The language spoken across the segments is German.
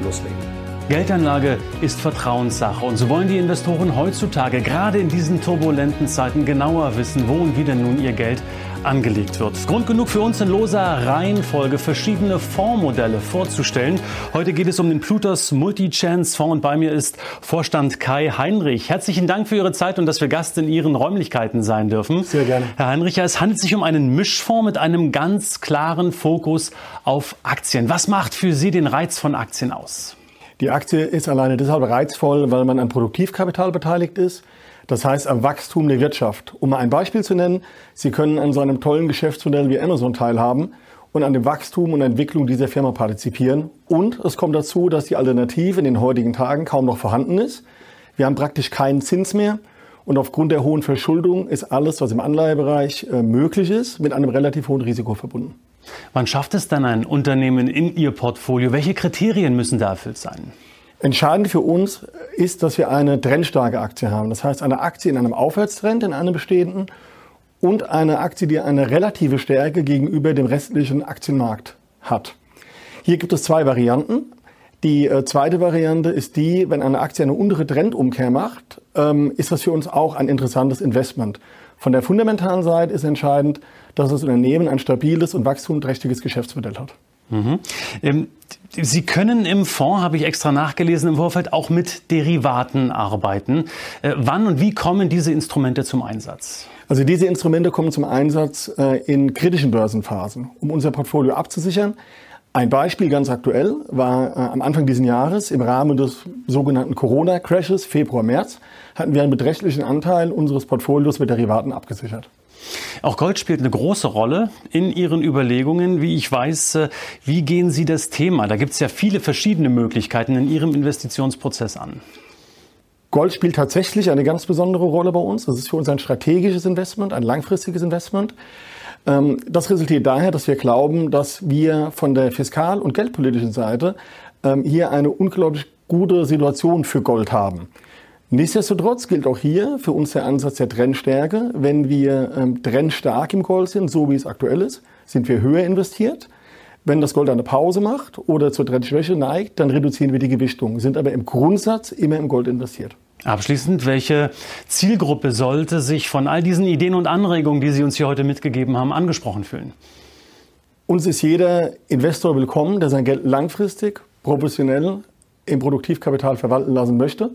loslegen. Geldanlage ist Vertrauenssache und so wollen die Investoren heutzutage gerade in diesen turbulenten Zeiten genauer wissen, wo und wie denn nun ihr Geld angelegt wird. Grund genug für uns in loser Reihenfolge verschiedene Fondsmodelle vorzustellen. Heute geht es um den Plutos Multi-Chance Fonds und bei mir ist Vorstand Kai Heinrich. Herzlichen Dank für Ihre Zeit und dass wir Gast in Ihren Räumlichkeiten sein dürfen. Sehr gerne. Herr Heinrich, es handelt sich um einen Mischfonds mit einem ganz klaren Fokus auf Aktien. Was macht für Sie den Reiz von Aktien aus? Die Aktie ist alleine deshalb reizvoll, weil man an Produktivkapital beteiligt ist. Das heißt am Wachstum der Wirtschaft. Um mal ein Beispiel zu nennen, Sie können an so einem tollen Geschäftsmodell wie Amazon teilhaben und an dem Wachstum und Entwicklung dieser Firma partizipieren. Und es kommt dazu, dass die Alternative in den heutigen Tagen kaum noch vorhanden ist. Wir haben praktisch keinen Zins mehr. Und aufgrund der hohen Verschuldung ist alles, was im Anleihebereich äh, möglich ist, mit einem relativ hohen Risiko verbunden. Wann schafft es dann ein Unternehmen in Ihr Portfolio? Welche Kriterien müssen da erfüllt sein? Entscheidend für uns ist, dass wir eine trendstarke Aktie haben. Das heißt, eine Aktie in einem Aufwärtstrend, in einem bestehenden und eine Aktie, die eine relative Stärke gegenüber dem restlichen Aktienmarkt hat. Hier gibt es zwei Varianten. Die äh, zweite Variante ist die, wenn eine Aktie eine untere Trendumkehr macht, ähm, ist das für uns auch ein interessantes Investment. Von der fundamentalen Seite ist entscheidend, dass das Unternehmen ein stabiles und wachstumsträchtiges Geschäftsmodell hat. Mhm. Ähm, Sie können im Fonds, habe ich extra nachgelesen im Vorfeld, auch mit Derivaten arbeiten. Äh, wann und wie kommen diese Instrumente zum Einsatz? Also diese Instrumente kommen zum Einsatz äh, in kritischen Börsenphasen, um unser Portfolio abzusichern. Ein Beispiel ganz aktuell war äh, am Anfang dieses Jahres im Rahmen des sogenannten Corona-Crashes, Februar, März, hatten wir einen beträchtlichen Anteil unseres Portfolios mit Derivaten abgesichert. Auch Gold spielt eine große Rolle in Ihren Überlegungen. Wie ich weiß, äh, wie gehen Sie das Thema? Da gibt es ja viele verschiedene Möglichkeiten in Ihrem Investitionsprozess an. Gold spielt tatsächlich eine ganz besondere Rolle bei uns. Das ist für uns ein strategisches Investment, ein langfristiges Investment. Ähm, das resultiert daher, dass wir glauben, dass wir von der fiskal- und geldpolitischen Seite ähm, hier eine unglaublich gute Situation für Gold haben. Nichtsdestotrotz gilt auch hier für uns der Ansatz der Trendstärke. Wenn wir ähm, trendstark im Gold sind, so wie es aktuell ist, sind wir höher investiert. Wenn das Gold eine Pause macht oder zur Trendschwäche neigt, dann reduzieren wir die Gewichtung, sind aber im Grundsatz immer im Gold investiert. Abschließend, welche Zielgruppe sollte sich von all diesen Ideen und Anregungen, die Sie uns hier heute mitgegeben haben, angesprochen fühlen? Uns ist jeder Investor willkommen, der sein Geld langfristig, professionell im Produktivkapital verwalten lassen möchte.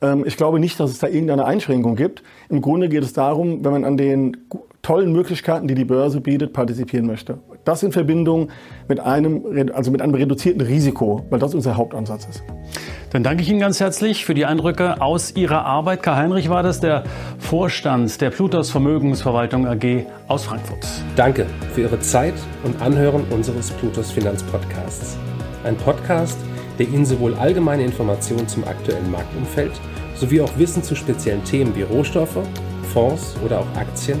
Ähm, ich glaube nicht, dass es da irgendeine Einschränkung gibt. Im Grunde geht es darum, wenn man an den tollen Möglichkeiten, die die Börse bietet, partizipieren möchte. Das in Verbindung mit einem, also mit einem reduzierten Risiko, weil das unser Hauptansatz ist. Dann danke ich Ihnen ganz herzlich für die Eindrücke aus Ihrer Arbeit. Karl Heinrich war das, der Vorstand der Plutos Vermögensverwaltung AG aus Frankfurt. Danke für Ihre Zeit und Anhören unseres Plutos Finanzpodcasts. Ein Podcast, der Ihnen sowohl allgemeine Informationen zum aktuellen Marktumfeld sowie auch Wissen zu speziellen Themen wie Rohstoffe, Fonds oder auch Aktien